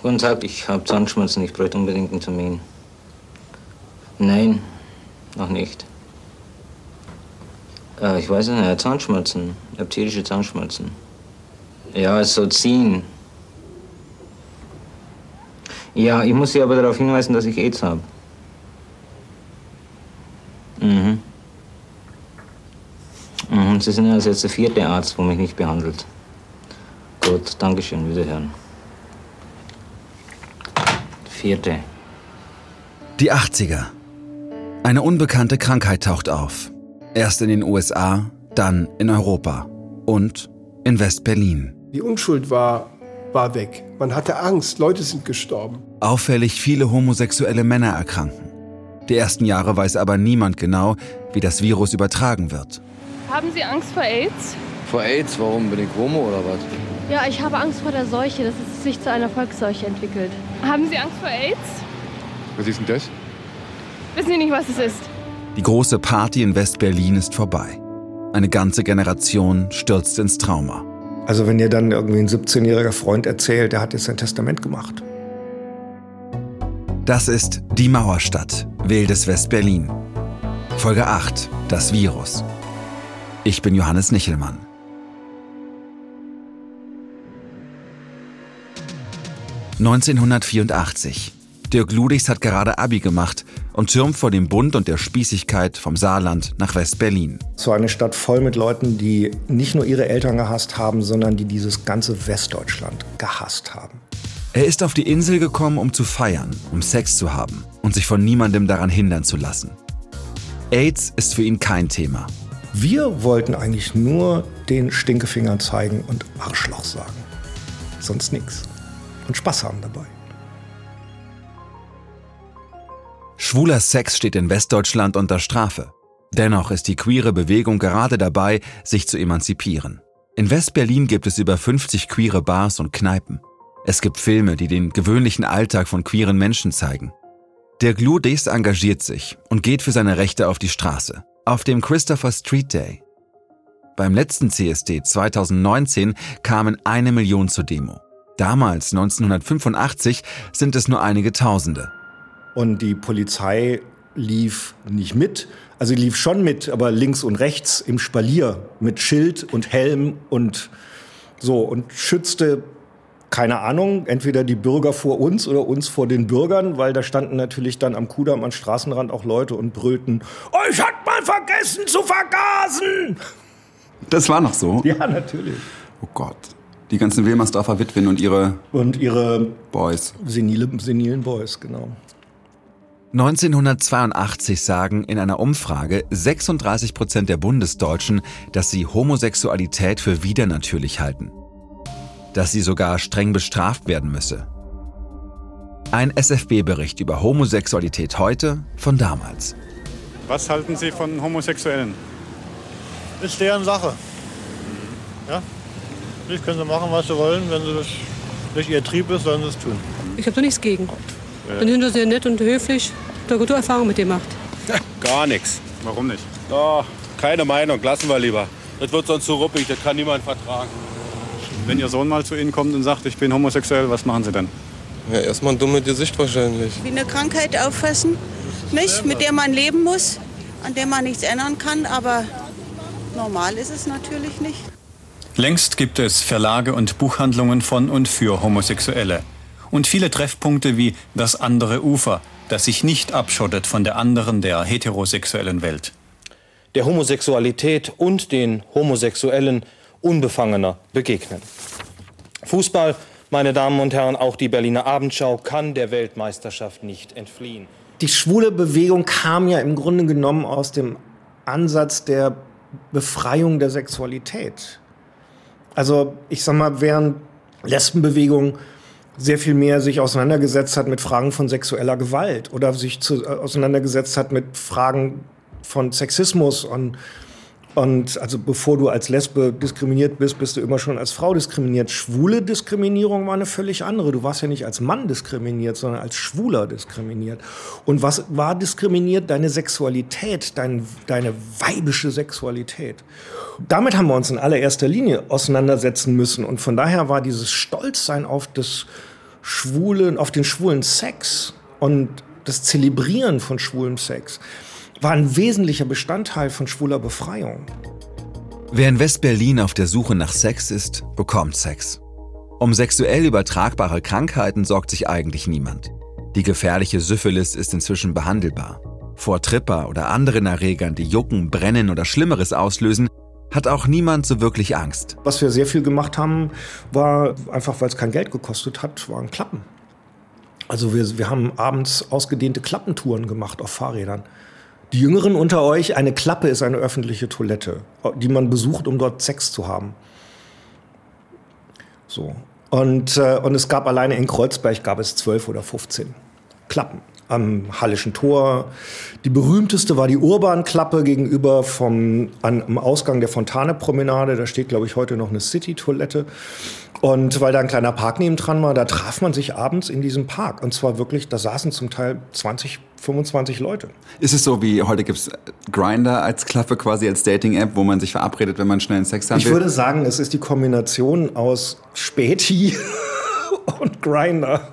Guten Tag, ich habe Zahnschmerzen. Ich bräuchte unbedingt einen Termin. Nein, noch nicht. Äh, ich weiß nicht, Zahnschmerzen. Epithelische Zahnschmerzen. Ja, so ziehen. Ja, ich muss Sie aber darauf hinweisen, dass ich AIDS habe. Mhm. Mhm. Sie sind also jetzt der vierte Arzt, wo mich nicht behandelt. Gut, Dankeschön, wiederhören. Vierte. Die 80er. Eine unbekannte Krankheit taucht auf. Erst in den USA, dann in Europa und in West-Berlin. Die Unschuld war, war weg. Man hatte Angst, Leute sind gestorben. Auffällig viele homosexuelle Männer erkranken. Die ersten Jahre weiß aber niemand genau, wie das Virus übertragen wird. Haben Sie Angst vor AIDS? Vor AIDS? Warum? Bin ich homo oder was? Ja, ich habe Angst vor der Seuche, dass es sich zu einer Volksseuche entwickelt. Haben Sie Angst vor AIDS? Was ist denn das? Wissen Sie nicht, was es ist? Die große Party in West-Berlin ist vorbei. Eine ganze Generation stürzt ins Trauma. Also wenn dir dann irgendwie ein 17-jähriger Freund erzählt, der hat jetzt sein Testament gemacht. Das ist Die Mauerstadt, wildes West-Berlin. Folge 8, das Virus. Ich bin Johannes Nichelmann. (1984). Dirk Ludichs hat gerade Abi gemacht und türmt vor dem Bund und der Spießigkeit vom Saarland nach West-Berlin. So eine Stadt voll mit Leuten, die nicht nur ihre Eltern gehasst haben, sondern die dieses ganze Westdeutschland gehasst haben. Er ist auf die Insel gekommen, um zu feiern, um Sex zu haben und sich von niemandem daran hindern zu lassen. AIDS ist für ihn kein Thema. Wir wollten eigentlich nur den Stinkefingern zeigen und Arschloch sagen. Sonst nichts. Und Spaß haben dabei. Schwuler Sex steht in Westdeutschland unter Strafe. Dennoch ist die queere Bewegung gerade dabei, sich zu emanzipieren. In West-Berlin gibt es über 50 queere Bars und Kneipen. Es gibt Filme, die den gewöhnlichen Alltag von queeren Menschen zeigen. Der Gludes engagiert sich und geht für seine Rechte auf die Straße. Auf dem Christopher Street Day. Beim letzten CSD 2019 kamen eine Million zur Demo. Damals, 1985, sind es nur einige Tausende. Und die Polizei lief nicht mit. Also lief schon mit, aber links und rechts im Spalier mit Schild und Helm und so und schützte keine Ahnung, entweder die Bürger vor uns oder uns vor den Bürgern, weil da standen natürlich dann am Kudamm am Straßenrand auch Leute und brüllten, euch hat man vergessen zu vergasen! Das war noch so? Ja, natürlich. Oh Gott. Die ganzen Wilmersdorfer Witwen und ihre... Und ihre... Boys. Senile, senilen Boys, genau. 1982 sagen in einer Umfrage 36 Prozent der Bundesdeutschen, dass sie Homosexualität für widernatürlich halten. Dass sie sogar streng bestraft werden müsse. Ein SFB-Bericht über Homosexualität heute von damals. Was halten Sie von Homosexuellen? Ist deren Sache. Ja? Natürlich können sie machen, was sie wollen. Wenn sie das nicht ihr Trieb ist, sollen sie es tun. Ich habe da nichts gegen. Dann sind sie sehr nett und höflich. Da gute Erfahrung mit dem macht. Gar nichts. Warum nicht? Oh, keine Meinung, lassen wir lieber. Das wird sonst zu ruppig, das kann niemand vertragen. Wenn Ihr Sohn mal zu Ihnen kommt und sagt, ich bin homosexuell, was machen Sie dann? Ja, erstmal ein dummes Gesicht wahrscheinlich. Wie eine Krankheit auffassen, nicht? Mit der man leben muss, an der man nichts ändern kann, aber normal ist es natürlich nicht. Längst gibt es Verlage und Buchhandlungen von und für Homosexuelle und viele Treffpunkte wie das andere Ufer, das sich nicht abschottet von der anderen, der heterosexuellen Welt. Der Homosexualität und den Homosexuellen unbefangener begegnen. Fußball, meine Damen und Herren, auch die Berliner Abendschau kann der Weltmeisterschaft nicht entfliehen. Die schwule Bewegung kam ja im Grunde genommen aus dem Ansatz der Befreiung der Sexualität. Also ich sag mal, während Lesbenbewegung sehr viel mehr sich auseinandergesetzt hat mit Fragen von sexueller Gewalt oder sich zu, äh, auseinandergesetzt hat mit Fragen von Sexismus und und also bevor du als Lesbe diskriminiert bist, bist du immer schon als Frau diskriminiert. Schwule Diskriminierung war eine völlig andere. Du warst ja nicht als Mann diskriminiert, sondern als Schwuler diskriminiert. Und was war diskriminiert? Deine Sexualität, dein, deine weibische Sexualität. Damit haben wir uns in allererster Linie auseinandersetzen müssen. Und von daher war dieses Stolzsein auf das schwulen, auf den schwulen Sex und das Zelebrieren von schwulem Sex war ein wesentlicher Bestandteil von schwuler Befreiung. Wer in West-Berlin auf der Suche nach Sex ist, bekommt Sex. Um sexuell übertragbare Krankheiten sorgt sich eigentlich niemand. Die gefährliche Syphilis ist inzwischen behandelbar. Vor Tripper oder anderen Erregern, die jucken, brennen oder Schlimmeres auslösen, hat auch niemand so wirklich Angst. Was wir sehr viel gemacht haben, war einfach, weil es kein Geld gekostet hat, waren Klappen. Also wir, wir haben abends ausgedehnte Klappentouren gemacht auf Fahrrädern. Die Jüngeren unter euch, eine Klappe ist eine öffentliche Toilette, die man besucht, um dort Sex zu haben. So. Und, äh, und es gab alleine in Kreuzberg gab es zwölf oder 15 Klappen am Hallischen Tor. Die berühmteste war die Urbanklappe gegenüber vom, an, am Ausgang der Fontane-Promenade. Da steht, glaube ich, heute noch eine City-Toilette. Und weil da ein kleiner Park nebendran war, da traf man sich abends in diesem Park. Und zwar wirklich, da saßen zum Teil 20, 25 Leute. Ist es so wie heute gibt es Grinder als Klappe quasi als Dating-App, wo man sich verabredet, wenn man schnell einen Sex haben will? Ich würde sagen, es ist die Kombination aus Späti und Grinder.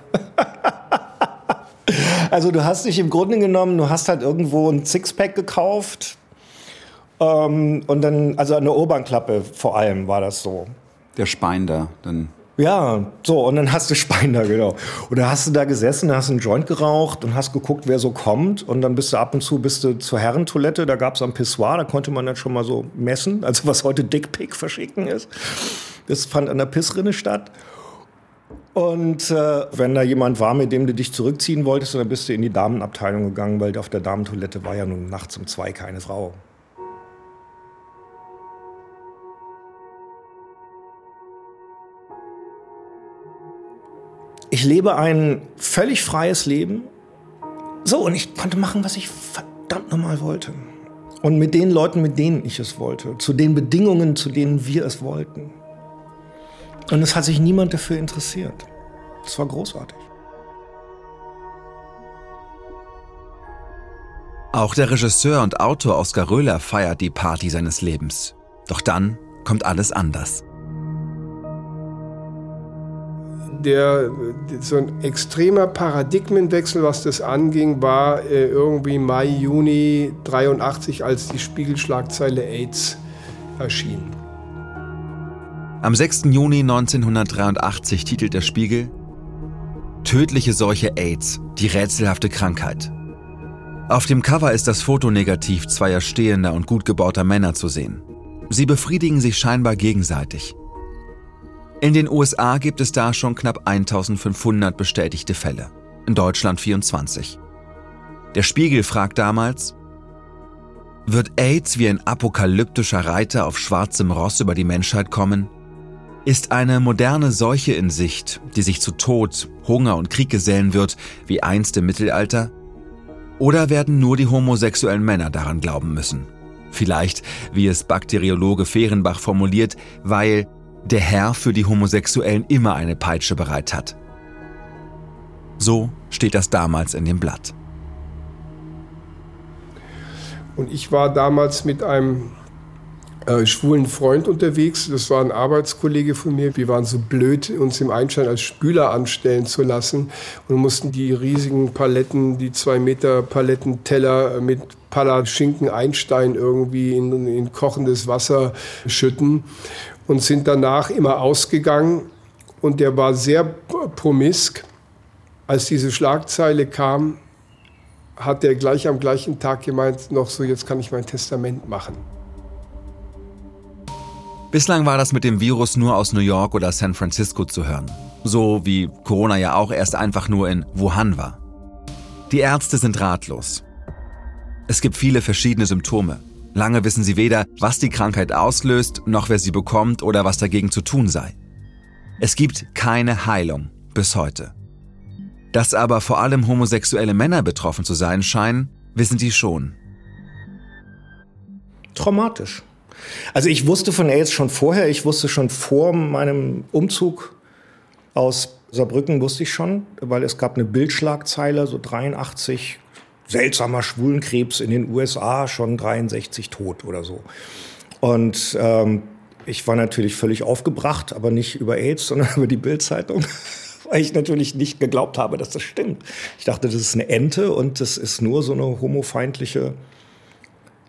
Also du hast dich im Grunde genommen, du hast halt irgendwo ein Sixpack gekauft ähm, und dann, also eine Obernklappe vor allem war das so. Der Spein da, dann. Ja, so, und dann hast du Spein da, genau. Und da hast du da gesessen, hast einen Joint geraucht und hast geguckt, wer so kommt. Und dann bist du ab und zu bist du zur Herrentoilette, da gab es am Pissoir, da konnte man dann schon mal so messen, also was heute Dickpick verschicken ist. Das fand an der Pissrinne statt. Und äh, wenn da jemand war, mit dem du dich zurückziehen wolltest, dann bist du in die Damenabteilung gegangen, weil auf der Damentoilette war ja nun nachts um zwei keine Frau. Ich lebe ein völlig freies Leben. So, und ich konnte machen, was ich verdammt nochmal wollte. Und mit den Leuten, mit denen ich es wollte. Zu den Bedingungen, zu denen wir es wollten. Und es hat sich niemand dafür interessiert. Das war großartig. Auch der Regisseur und Autor Oskar Röhler feiert die Party seines Lebens. Doch dann kommt alles anders. Der, so ein extremer Paradigmenwechsel, was das anging, war äh, irgendwie Mai, Juni 83, als die Spiegelschlagzeile AIDS erschien. Am 6. Juni 1983 titelt der Spiegel Tödliche Seuche AIDS, die rätselhafte Krankheit. Auf dem Cover ist das Fotonegativ zweier stehender und gut gebauter Männer zu sehen. Sie befriedigen sich scheinbar gegenseitig. In den USA gibt es da schon knapp 1500 bestätigte Fälle, in Deutschland 24. Der Spiegel fragt damals, wird AIDS wie ein apokalyptischer Reiter auf schwarzem Ross über die Menschheit kommen? Ist eine moderne Seuche in Sicht, die sich zu Tod, Hunger und Krieg gesellen wird, wie einst im Mittelalter? Oder werden nur die homosexuellen Männer daran glauben müssen? Vielleicht, wie es Bakteriologe Fehrenbach formuliert, weil der Herr für die Homosexuellen immer eine Peitsche bereit hat. So steht das damals in dem Blatt. Und ich war damals mit einem äh, schwulen Freund unterwegs. Das war ein Arbeitskollege von mir. Wir waren so blöd, uns im Einstein als Spüler anstellen zu lassen und mussten die riesigen Paletten, die zwei Meter Palettenteller mit Palatschinken Einstein irgendwie in, in kochendes Wasser schütten und sind danach immer ausgegangen. Und der war sehr promisk. Als diese Schlagzeile kam, hat er gleich am gleichen Tag gemeint, noch so, jetzt kann ich mein Testament machen. Bislang war das mit dem Virus nur aus New York oder San Francisco zu hören. So wie Corona ja auch erst einfach nur in Wuhan war. Die Ärzte sind ratlos. Es gibt viele verschiedene Symptome. Lange wissen sie weder, was die Krankheit auslöst, noch wer sie bekommt oder was dagegen zu tun sei. Es gibt keine Heilung bis heute. Dass aber vor allem homosexuelle Männer betroffen zu sein scheinen, wissen sie schon. Traumatisch. Also ich wusste von AIDS schon vorher, ich wusste schon vor meinem Umzug aus Saarbrücken, wusste ich schon, weil es gab eine Bildschlagzeile, so 83, seltsamer Schwulenkrebs in den USA, schon 63 tot oder so. Und ähm, ich war natürlich völlig aufgebracht, aber nicht über AIDS, sondern über die Bildzeitung. weil ich natürlich nicht geglaubt habe, dass das stimmt. Ich dachte, das ist eine Ente und das ist nur so eine homofeindliche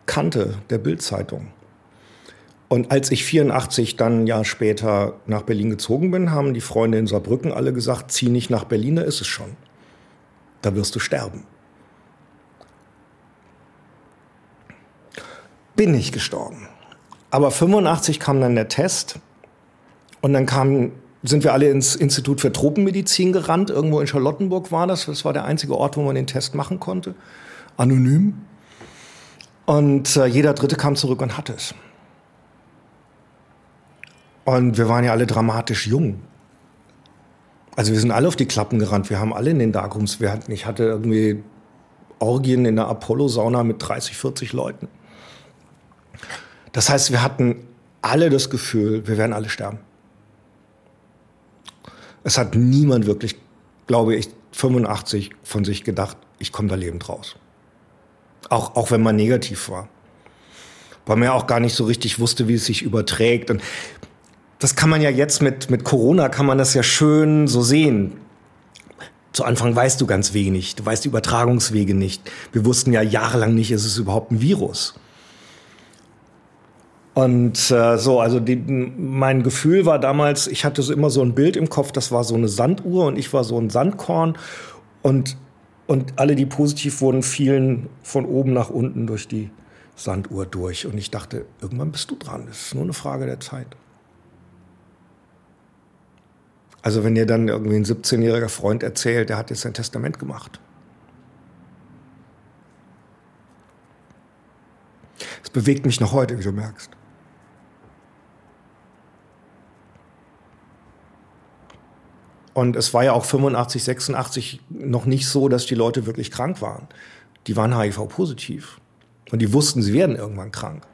Kante der Bildzeitung. Und als ich 84 dann ein Jahr später nach Berlin gezogen bin, haben die Freunde in Saarbrücken alle gesagt, zieh nicht nach Berlin, da ist es schon. Da wirst du sterben. Bin nicht gestorben. Aber 85 kam dann der Test und dann kam, sind wir alle ins Institut für Tropenmedizin gerannt. Irgendwo in Charlottenburg war das. Das war der einzige Ort, wo man den Test machen konnte. Anonym. Und äh, jeder Dritte kam zurück und hatte es. Und wir waren ja alle dramatisch jung. Also wir sind alle auf die Klappen gerannt. Wir haben alle in den Darkrooms. Wir hatten, ich hatte irgendwie Orgien in der Apollo-Sauna mit 30, 40 Leuten. Das heißt, wir hatten alle das Gefühl, wir werden alle sterben. Es hat niemand wirklich, glaube ich, 85 von sich gedacht, ich komme da lebend raus. Auch, auch wenn man negativ war. Weil man ja auch gar nicht so richtig wusste, wie es sich überträgt. Und das kann man ja jetzt mit, mit Corona, kann man das ja schön so sehen. Zu Anfang weißt du ganz wenig. Du weißt die Übertragungswege nicht. Wir wussten ja jahrelang nicht, ist es überhaupt ein Virus. Und äh, so, also die, mein Gefühl war damals, ich hatte so immer so ein Bild im Kopf, das war so eine Sanduhr und ich war so ein Sandkorn. Und, und alle, die positiv wurden, fielen von oben nach unten durch die Sanduhr durch. Und ich dachte, irgendwann bist du dran. Das ist nur eine Frage der Zeit. Also wenn dir dann irgendwie ein 17-jähriger Freund erzählt, der hat jetzt sein Testament gemacht. Es bewegt mich noch heute, wie du merkst. Und es war ja auch 85, 86 noch nicht so, dass die Leute wirklich krank waren. Die waren HIV-positiv. Und die wussten, sie werden irgendwann krank.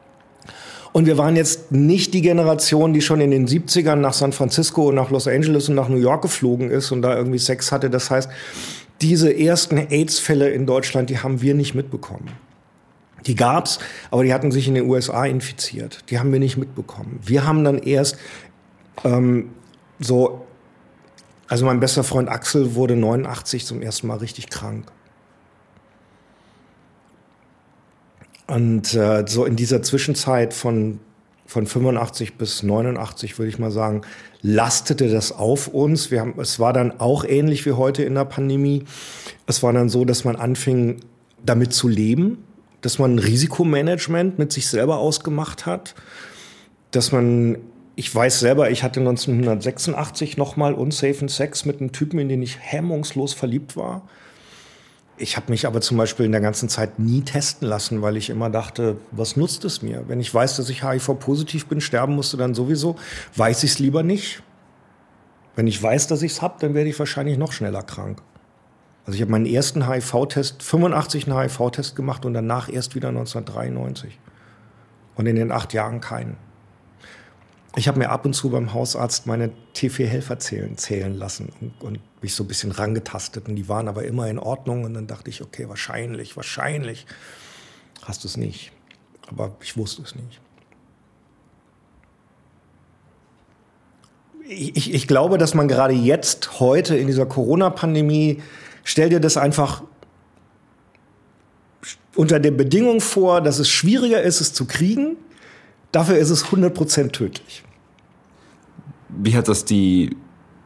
Und wir waren jetzt nicht die Generation, die schon in den 70ern nach San Francisco, nach Los Angeles und nach New York geflogen ist und da irgendwie Sex hatte. Das heißt, diese ersten AIDS-Fälle in Deutschland, die haben wir nicht mitbekommen. Die gab's, aber die hatten sich in den USA infiziert. Die haben wir nicht mitbekommen. Wir haben dann erst ähm, so also mein bester Freund Axel wurde 89 zum ersten Mal richtig krank. Und äh, so in dieser Zwischenzeit von, von 85 bis 89, würde ich mal sagen, lastete das auf uns. Wir haben, es war dann auch ähnlich wie heute in der Pandemie. Es war dann so, dass man anfing, damit zu leben, dass man Risikomanagement mit sich selber ausgemacht hat, dass man ich weiß selber, ich hatte 1986 nochmal unsafen Sex mit einem Typen, in den ich hemmungslos verliebt war. Ich habe mich aber zum Beispiel in der ganzen Zeit nie testen lassen, weil ich immer dachte, was nutzt es mir? Wenn ich weiß, dass ich HIV-positiv bin, sterben musste dann sowieso, weiß ich es lieber nicht. Wenn ich weiß, dass ich es habe, dann werde ich wahrscheinlich noch schneller krank. Also ich habe meinen ersten HIV-Test, 85 einen HIV-Test gemacht und danach erst wieder 1993. Und in den acht Jahren keinen. Ich habe mir ab und zu beim Hausarzt meine T4-Helferzählen zählen lassen und, und, mich so ein bisschen rangetastet. Und die waren aber immer in Ordnung. Und dann dachte ich, okay, wahrscheinlich, wahrscheinlich hast du es nicht. Aber ich wusste es nicht. Ich, ich glaube, dass man gerade jetzt, heute in dieser Corona-Pandemie, stell dir das einfach unter der Bedingung vor, dass es schwieriger ist, es zu kriegen, Dafür ist es 100% tödlich. Wie hat das die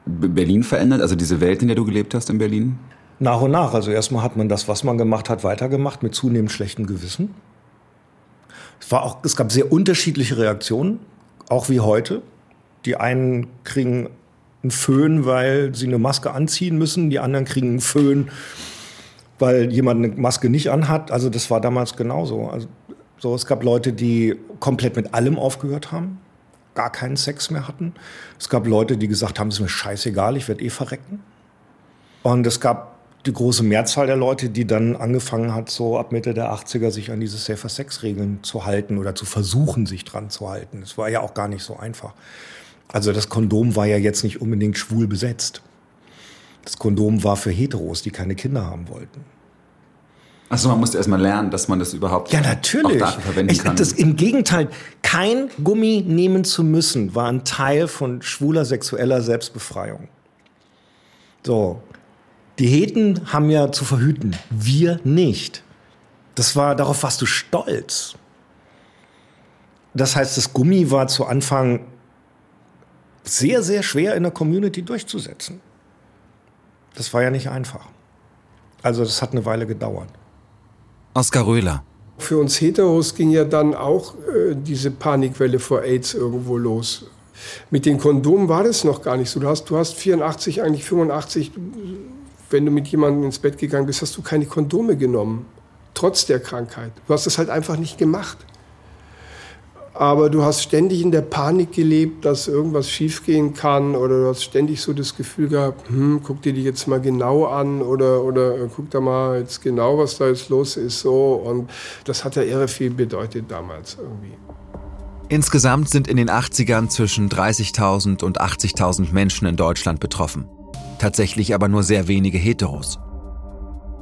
Berlin verändert, also diese Welt, in der du gelebt hast in Berlin? Nach und nach. Also erstmal hat man das, was man gemacht hat, weitergemacht mit zunehmend schlechtem Gewissen. Es, war auch, es gab sehr unterschiedliche Reaktionen, auch wie heute. Die einen kriegen einen Föhn, weil sie eine Maske anziehen müssen, die anderen kriegen einen Föhn, weil jemand eine Maske nicht anhat. Also das war damals genauso. Also so, es gab Leute, die komplett mit allem aufgehört haben, gar keinen Sex mehr hatten. Es gab Leute, die gesagt haben, es ist mir scheißegal, ich werde eh verrecken. Und es gab die große Mehrzahl der Leute, die dann angefangen hat, so ab Mitte der 80er sich an diese Safer Sex Regeln zu halten oder zu versuchen, sich dran zu halten. Es war ja auch gar nicht so einfach. Also das Kondom war ja jetzt nicht unbedingt schwul besetzt. Das Kondom war für Heteros, die keine Kinder haben wollten. Also man musste erstmal lernen, dass man das überhaupt ja, natürlich. auch dafür verwenden ich, kann. Das, Im Gegenteil, kein Gummi nehmen zu müssen, war ein Teil von schwuler sexueller Selbstbefreiung. So. Die Heten haben ja zu verhüten, wir nicht. Das war, darauf warst du stolz. Das heißt, das Gummi war zu Anfang sehr, sehr schwer in der Community durchzusetzen. Das war ja nicht einfach. Also das hat eine Weile gedauert. Oskar Röhler. Für uns Heteros ging ja dann auch äh, diese Panikwelle vor AIDS irgendwo los. Mit den Kondomen war das noch gar nicht so. Du hast, du hast 84, eigentlich 85, wenn du mit jemandem ins Bett gegangen bist, hast du keine Kondome genommen. Trotz der Krankheit. Du hast es halt einfach nicht gemacht. Aber du hast ständig in der Panik gelebt, dass irgendwas schiefgehen kann oder du hast ständig so das Gefühl gehabt, hm, guck dir die jetzt mal genau an oder, oder äh, guck da mal jetzt genau, was da jetzt los ist. So. Und das hat ja irre viel bedeutet damals irgendwie. Insgesamt sind in den 80ern zwischen 30.000 und 80.000 Menschen in Deutschland betroffen. Tatsächlich aber nur sehr wenige Heteros.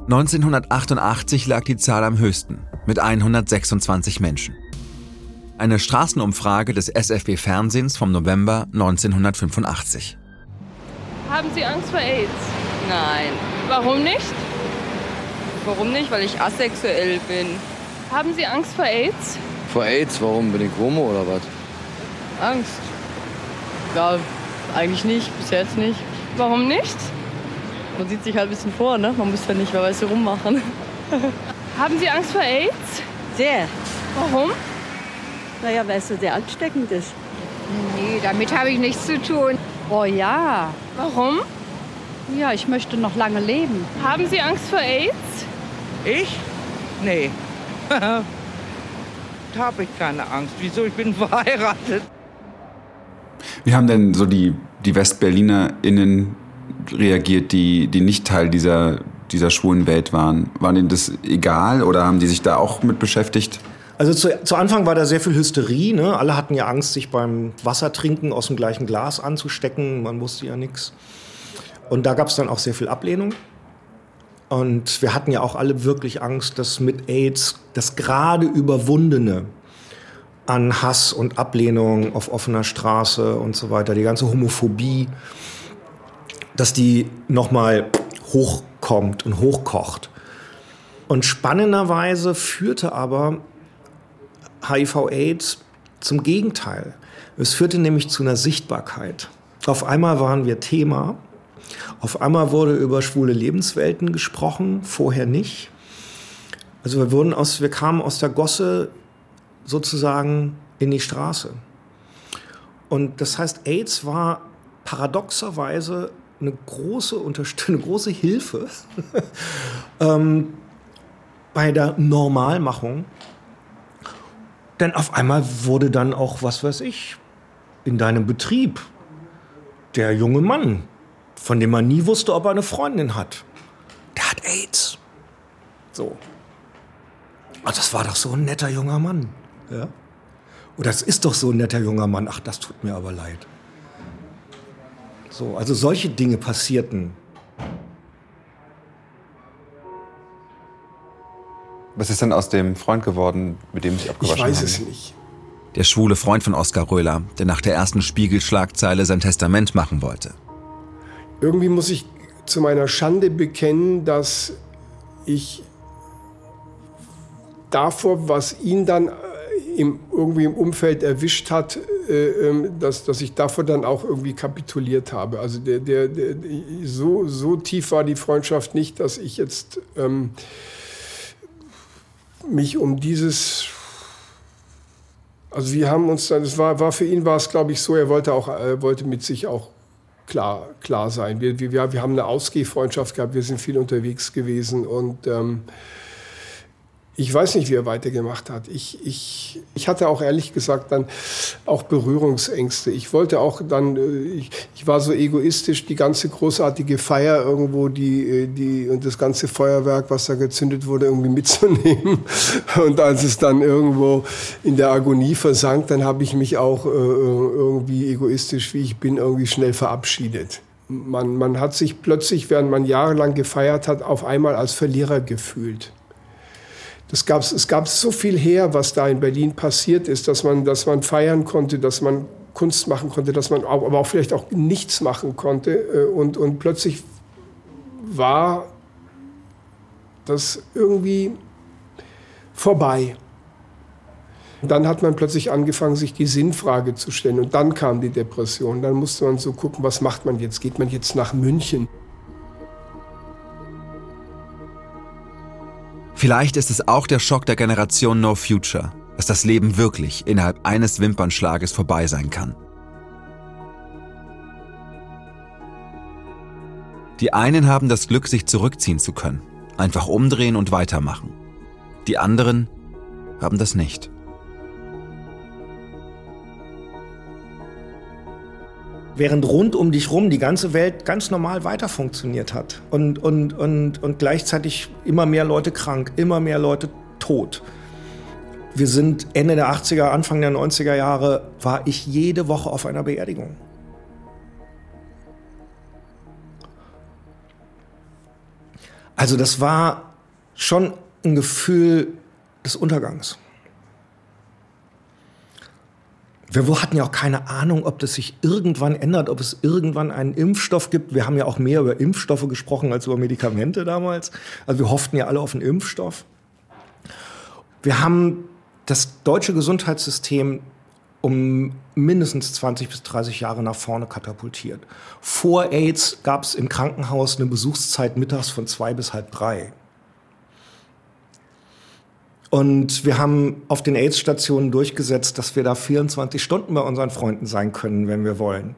1988 lag die Zahl am höchsten, mit 126 Menschen. Eine Straßenumfrage des SFB Fernsehens vom November 1985. Haben Sie Angst vor AIDS? Nein. Warum nicht? Warum nicht? Weil ich asexuell bin. Haben Sie Angst vor AIDS? Vor AIDS? Warum? Bin ich homo oder was? Angst? Ja, eigentlich nicht. Bis jetzt nicht. Warum nicht? Man sieht sich halt ein bisschen vor, ne? Man muss ja nicht, wer weiß, rummachen. Haben Sie Angst vor AIDS? Sehr. Warum? Naja, weil es so sehr ansteckend ist. Nee, damit habe ich nichts zu tun. Oh ja. Warum? Ja, ich möchte noch lange leben. Haben Sie Angst vor AIDS? Ich? Nee. da habe ich keine Angst. Wieso? Ich bin verheiratet. Wie haben denn so die, die WestberlinerInnen reagiert, die, die nicht Teil dieser, dieser schwulen Welt waren? War denen das egal oder haben die sich da auch mit beschäftigt? Also zu, zu Anfang war da sehr viel Hysterie. Ne? Alle hatten ja Angst, sich beim Wassertrinken aus dem gleichen Glas anzustecken. Man wusste ja nichts. Und da gab es dann auch sehr viel Ablehnung. Und wir hatten ja auch alle wirklich Angst, dass mit AIDS das gerade Überwundene an Hass und Ablehnung auf offener Straße und so weiter, die ganze Homophobie, dass die nochmal hochkommt und hochkocht. Und spannenderweise führte aber HIV-AIDS zum Gegenteil. Es führte nämlich zu einer Sichtbarkeit. Auf einmal waren wir Thema. Auf einmal wurde über schwule Lebenswelten gesprochen, vorher nicht. Also wir, wurden aus, wir kamen aus der Gosse sozusagen in die Straße. Und das heißt, AIDS war paradoxerweise eine große, eine große Hilfe ähm, bei der Normalmachung denn auf einmal wurde dann auch, was weiß ich, in deinem Betrieb der junge Mann, von dem man nie wusste, ob er eine Freundin hat, der hat AIDS. So. Ach, das war doch so ein netter junger Mann. Ja? Oder das ist doch so ein netter junger Mann. Ach, das tut mir aber leid. So, also solche Dinge passierten. Was ist denn aus dem Freund geworden, mit dem Sie abgewaschen haben? Ich weiß es nicht. Der schwule Freund von Oskar Röhler, der nach der ersten Spiegelschlagzeile sein Testament machen wollte. Irgendwie muss ich zu meiner Schande bekennen, dass ich davor, was ihn dann im, irgendwie im Umfeld erwischt hat, äh, ähm, dass, dass ich davor dann auch irgendwie kapituliert habe. Also der, der, der, so, so tief war die Freundschaft nicht, dass ich jetzt ähm, mich um dieses also wir haben uns dann, es war, war für ihn war es, glaube ich, so, er wollte auch, er wollte mit sich auch klar, klar sein. Wir, wir, wir haben eine Ausgehfreundschaft gehabt, wir sind viel unterwegs gewesen und ähm, ich weiß nicht, wie er weitergemacht hat. Ich, ich, ich hatte auch ehrlich gesagt dann auch Berührungsängste. Ich wollte auch dann, äh, ich, ich war so egoistisch, die ganze großartige Feier irgendwo, die, äh, die, und das ganze Feuerwerk, was da gezündet wurde, irgendwie mitzunehmen. Und als es dann irgendwo in der Agonie versank, dann habe ich mich auch äh, irgendwie egoistisch, wie ich bin, irgendwie schnell verabschiedet. Man, man hat sich plötzlich, während man jahrelang gefeiert hat, auf einmal als Verlierer gefühlt das gab's, es gab so viel her, was da in Berlin passiert ist, dass man, dass man feiern konnte, dass man Kunst machen konnte, dass man aber auch vielleicht auch nichts machen konnte. Äh, und, und plötzlich war das irgendwie vorbei. Dann hat man plötzlich angefangen, sich die Sinnfrage zu stellen. Und dann kam die Depression. Dann musste man so gucken, was macht man jetzt? Geht man jetzt nach München? Vielleicht ist es auch der Schock der Generation No Future, dass das Leben wirklich innerhalb eines Wimpernschlages vorbei sein kann. Die einen haben das Glück, sich zurückziehen zu können, einfach umdrehen und weitermachen. Die anderen haben das nicht. Während rund um dich rum die ganze Welt ganz normal weiter funktioniert hat und, und, und, und gleichzeitig immer mehr Leute krank, immer mehr Leute tot. Wir sind Ende der 80er, Anfang der 90er Jahre, war ich jede Woche auf einer Beerdigung. Also das war schon ein Gefühl des Untergangs. Wir hatten ja auch keine Ahnung, ob das sich irgendwann ändert, ob es irgendwann einen Impfstoff gibt. Wir haben ja auch mehr über Impfstoffe gesprochen als über Medikamente damals. Also wir hofften ja alle auf einen Impfstoff. Wir haben das deutsche Gesundheitssystem um mindestens 20 bis 30 Jahre nach vorne katapultiert. Vor AIDS gab es im Krankenhaus eine Besuchszeit mittags von zwei bis halb drei. Und wir haben auf den AIDS-Stationen durchgesetzt, dass wir da 24 Stunden bei unseren Freunden sein können, wenn wir wollen.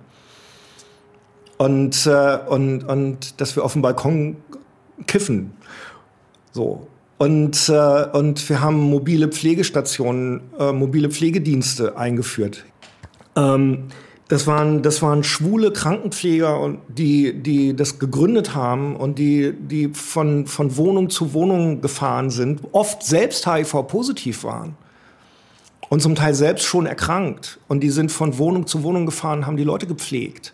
Und, äh, und, und dass wir auf dem Balkon kiffen. So. Und, äh, und wir haben mobile Pflegestationen, äh, mobile Pflegedienste eingeführt. Ähm, das waren, das waren schwule Krankenpfleger, die, die das gegründet haben und die, die von, von Wohnung zu Wohnung gefahren sind, oft selbst HIV-positiv waren und zum Teil selbst schon erkrankt. Und die sind von Wohnung zu Wohnung gefahren, haben die Leute gepflegt.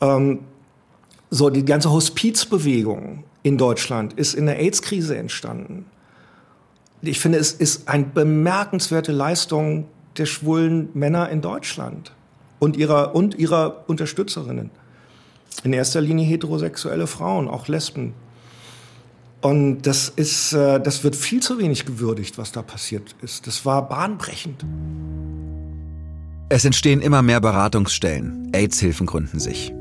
Ähm, so, die ganze Hospizbewegung in Deutschland ist in der AIDS-Krise entstanden. Ich finde, es ist eine bemerkenswerte Leistung der schwulen Männer in Deutschland und ihrer, und ihrer Unterstützerinnen. In erster Linie heterosexuelle Frauen, auch Lesben. Und das ist, äh, das wird viel zu wenig gewürdigt, was da passiert ist. Das war bahnbrechend. Es entstehen immer mehr Beratungsstellen. AIDS-Hilfen gründen sich.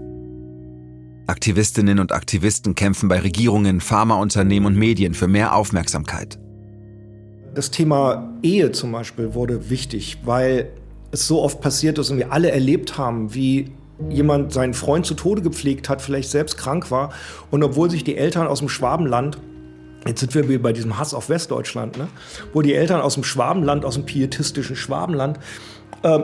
Aktivistinnen und Aktivisten kämpfen bei Regierungen, Pharmaunternehmen und Medien für mehr Aufmerksamkeit. Das Thema Ehe zum Beispiel wurde wichtig, weil es so oft passiert ist und wir alle erlebt haben, wie jemand seinen Freund zu Tode gepflegt hat, vielleicht selbst krank war und obwohl sich die Eltern aus dem Schwabenland Jetzt sind wir bei diesem Hass auf Westdeutschland, ne? wo die Eltern aus dem Schwabenland, aus dem pietistischen Schwabenland, äh,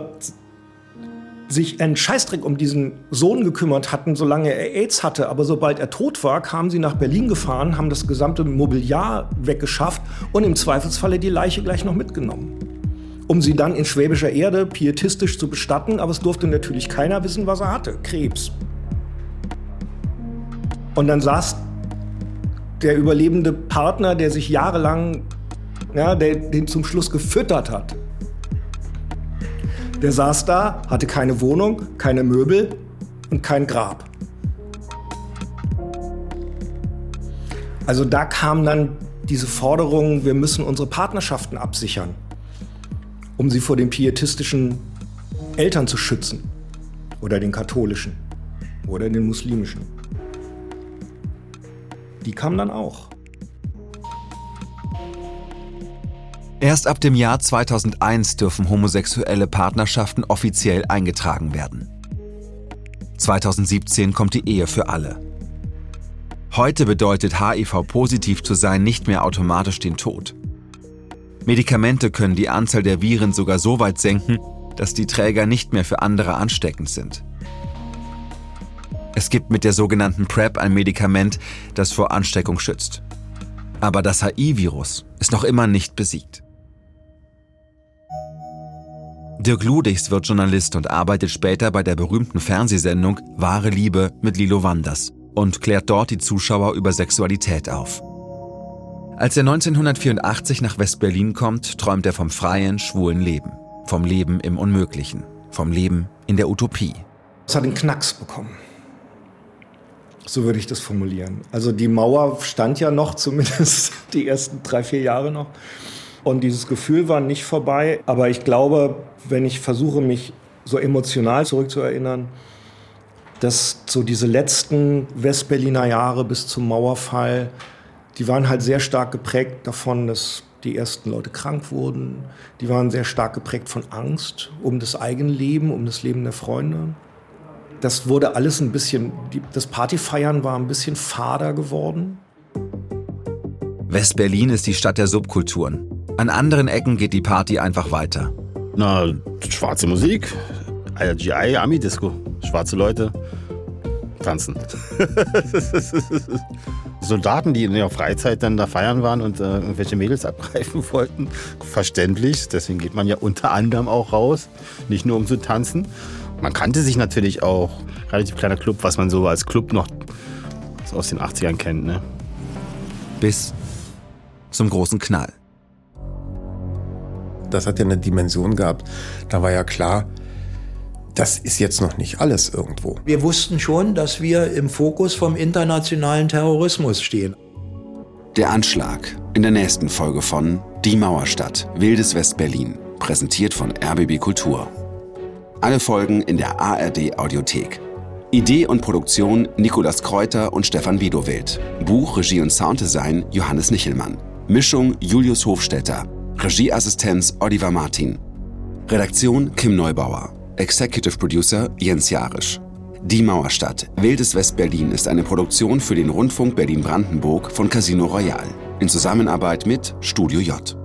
sich einen Scheißdreck um diesen Sohn gekümmert hatten, solange er AIDS hatte. Aber sobald er tot war, kamen sie nach Berlin gefahren, haben das gesamte Mobiliar weggeschafft und im Zweifelsfalle die Leiche gleich noch mitgenommen um sie dann in schwäbischer Erde pietistisch zu bestatten, aber es durfte natürlich keiner wissen, was er hatte, Krebs. Und dann saß der überlebende Partner, der sich jahrelang, ja, der den zum Schluss gefüttert hat. Der saß da, hatte keine Wohnung, keine Möbel und kein Grab. Also da kam dann diese Forderung, wir müssen unsere Partnerschaften absichern um sie vor den pietistischen Eltern zu schützen. Oder den katholischen. Oder den muslimischen. Die kamen dann auch. Erst ab dem Jahr 2001 dürfen homosexuelle Partnerschaften offiziell eingetragen werden. 2017 kommt die Ehe für alle. Heute bedeutet HIV-positiv zu sein nicht mehr automatisch den Tod. Medikamente können die Anzahl der Viren sogar so weit senken, dass die Träger nicht mehr für andere ansteckend sind. Es gibt mit der sogenannten PrEP ein Medikament, das vor Ansteckung schützt. Aber das HIV-Virus ist noch immer nicht besiegt. Dirk Ludichs wird Journalist und arbeitet später bei der berühmten Fernsehsendung Wahre Liebe mit Lilo Wanders und klärt dort die Zuschauer über Sexualität auf. Als er 1984 nach West-Berlin kommt, träumt er vom freien, schwulen Leben. Vom Leben im Unmöglichen. Vom Leben in der Utopie. Es hat einen Knacks bekommen. So würde ich das formulieren. Also die Mauer stand ja noch, zumindest die ersten drei, vier Jahre noch. Und dieses Gefühl war nicht vorbei. Aber ich glaube, wenn ich versuche, mich so emotional zurückzuerinnern, dass so diese letzten Westberliner Jahre bis zum Mauerfall, die waren halt sehr stark geprägt davon, dass die ersten Leute krank wurden. Die waren sehr stark geprägt von Angst um das eigene Leben, um das Leben der Freunde. Das wurde alles ein bisschen, das Partyfeiern war ein bisschen fader geworden. West-Berlin ist die Stadt der Subkulturen. An anderen Ecken geht die Party einfach weiter. Na, schwarze Musik, IGI, Ami-Disco, schwarze Leute tanzen. Soldaten, die in ihrer Freizeit dann da feiern waren und äh, irgendwelche Mädels abgreifen wollten. Verständlich, deswegen geht man ja unter anderem auch raus, nicht nur um zu tanzen. Man kannte sich natürlich auch, relativ kleiner Club, was man so als Club noch aus den 80ern kennt. Ne? Bis zum großen Knall. Das hat ja eine Dimension gehabt. Da war ja klar, das ist jetzt noch nicht alles irgendwo. Wir wussten schon, dass wir im Fokus vom internationalen Terrorismus stehen. Der Anschlag in der nächsten Folge von Die Mauerstadt, Wildes West-Berlin, präsentiert von RBB Kultur. Alle Folgen in der ARD Audiothek. Idee und Produktion Nikolas Kräuter und Stefan Widowild. Buch, Regie und Sounddesign Johannes Nichelmann. Mischung Julius Hofstetter. Regieassistenz Oliver Martin. Redaktion Kim Neubauer. Executive Producer Jens Jarisch. Die Mauerstadt, Wildes West-Berlin ist eine Produktion für den Rundfunk Berlin-Brandenburg von Casino Royal in Zusammenarbeit mit Studio J.